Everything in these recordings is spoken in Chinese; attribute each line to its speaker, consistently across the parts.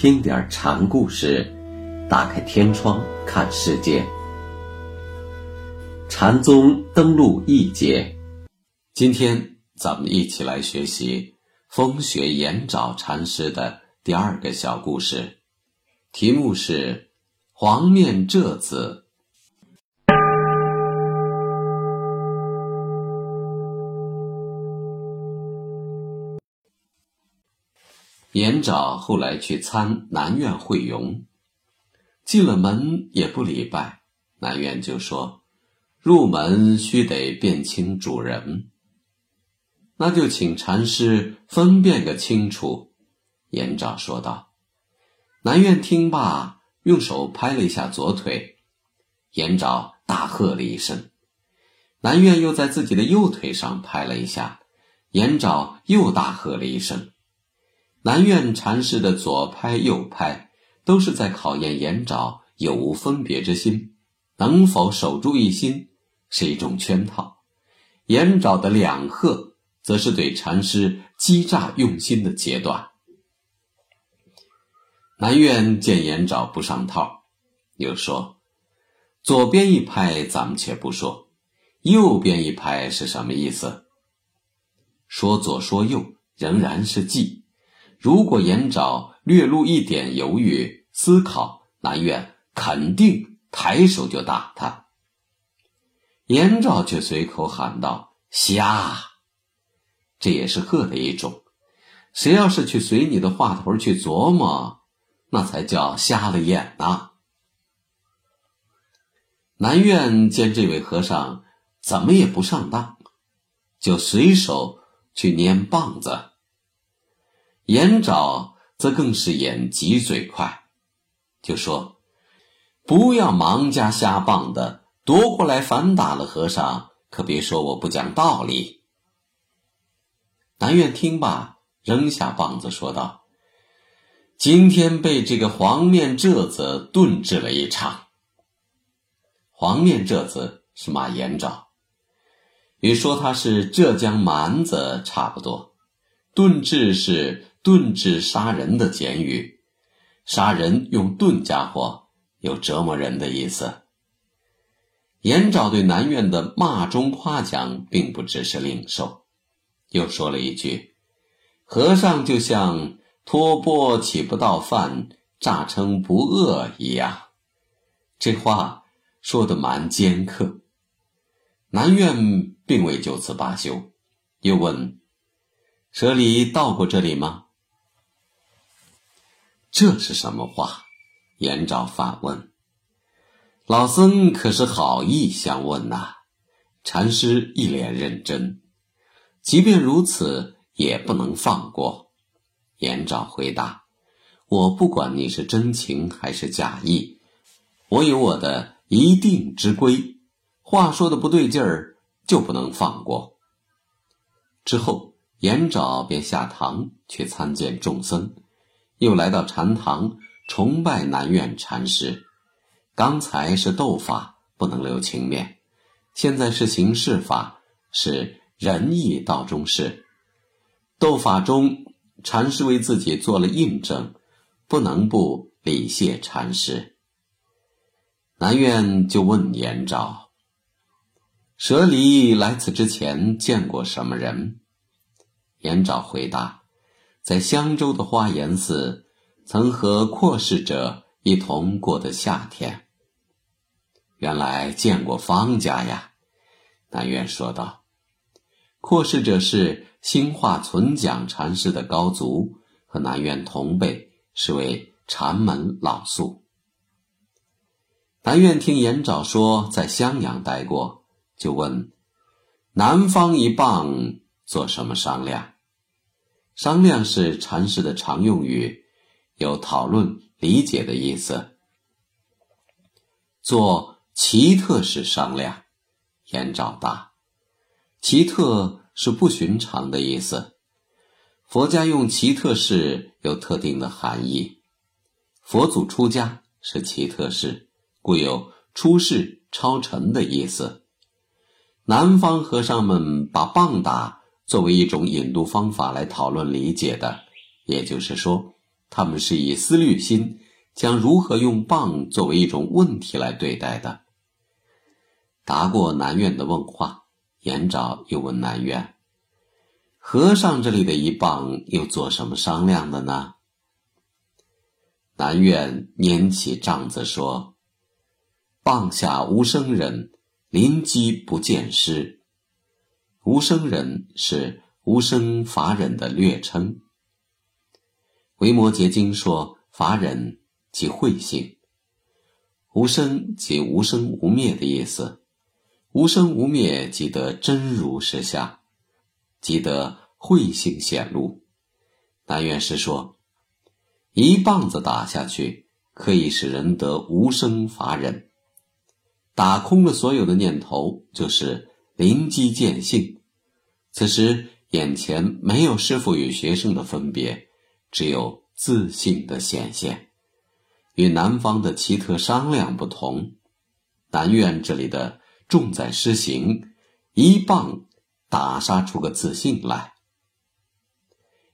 Speaker 1: 听点禅故事，打开天窗看世界。禅宗登陆一节，今天咱们一起来学习风雪延沼禅师的第二个小故事，题目是“黄面这子”。严沼后来去参南院会咏，进了门也不礼拜。南院就说：“入门须得辨清主人，那就请禅师分辨个清楚。”严沼说道。南院听罢，用手拍了一下左腿，严沼大喝了一声。南院又在自己的右腿上拍了一下，严沼又大喝了一声。南院禅师的左拍右拍，都是在考验延沼有无分别之心，能否守住一心，是一种圈套；延沼的两喝，则是对禅师击诈用心的截断。南院见延沼不上套，又说：“左边一拍，咱们且不说，右边一拍是什么意思？说左说右，仍然是忌。”如果严沼略露一点犹豫思考，南院肯定抬手就打他。严沼却随口喊道：“瞎！”这也是喝的一种。谁要是去随你的话头去琢磨，那才叫瞎了眼呐。南院见这位和尚怎么也不上当，就随手去拈棒子。延沼则更是眼疾嘴快，就说：“不要忙加瞎棒的，夺过来反打了和尚，可别说我不讲道理。”南院听罢，扔下棒子说道：“今天被这个黄面浙子炖制了一场。黄面浙子是骂延沼，与说他是浙江蛮子差不多，炖制是。”钝制杀人的简语，杀人用钝家伙，有折磨人的意思。严沼对南院的骂中夸奖，并不只是领受，又说了一句：“和尚就像托钵起不到饭，诈称不饿一样。”这话说的蛮尖刻。南院并未就此罢休，又问：“舍里到过这里吗？”这是什么话？严昭反问。老僧可是好意相问呐？禅师一脸认真。即便如此，也不能放过。严昭回答：“我不管你是真情还是假意，我有我的一定之规。话说的不对劲儿，就不能放过。”之后，严昭便下堂去参见众僧。又来到禅堂崇拜南院禅师。刚才是斗法，不能留情面；现在是行事法，是仁义道中事。斗法中，禅师为自己做了印证，不能不礼谢禅师。南院就问延昭：“舍离来此之前见过什么人？”延昭回答。在香洲的花岩寺，曾和阔氏者一同过的夏天。原来见过方家呀，南院说道。阔氏者是兴化存讲禅师的高足，和南院同辈，是为禅门老宿。南院听延沼说在襄阳待过，就问：南方一棒做什么商量？商量是禅师的常用语，有讨论、理解的意思。做奇特是商量，延昭答：奇特是不寻常的意思。佛家用奇特事有特定的含义。佛祖出家是奇特事，故有出世超尘的意思。南方和尚们把棒打。作为一种引渡方法来讨论理解的，也就是说，他们是以思虑心，将如何用棒作为一种问题来对待的。答过南院的问话，严昭又问南院：“和尚这里的一棒又做什么商量的呢？”南院拈起杖子说：“棒下无生人，临机不见师。无生人是无生法忍的略称。”维摩诘经说：“法忍即慧性，无生即无生无灭的意思。无生无灭即得真如实相，即得慧性显露。”南院士说：“一棒子打下去，可以使人得无生法忍，打空了所有的念头，就是灵机见性。此时眼前没有师傅与学生的分别。”只有自信的显现，与南方的奇特商量不同。南院这里的重在施行，一棒打杀出个自信来。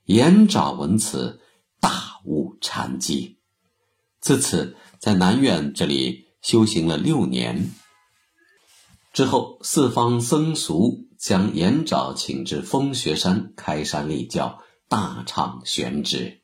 Speaker 1: 延昭闻此，大悟禅机。自此在南院这里修行了六年。之后，四方僧俗将延昭请至风穴山开山立教。大唱玄旨。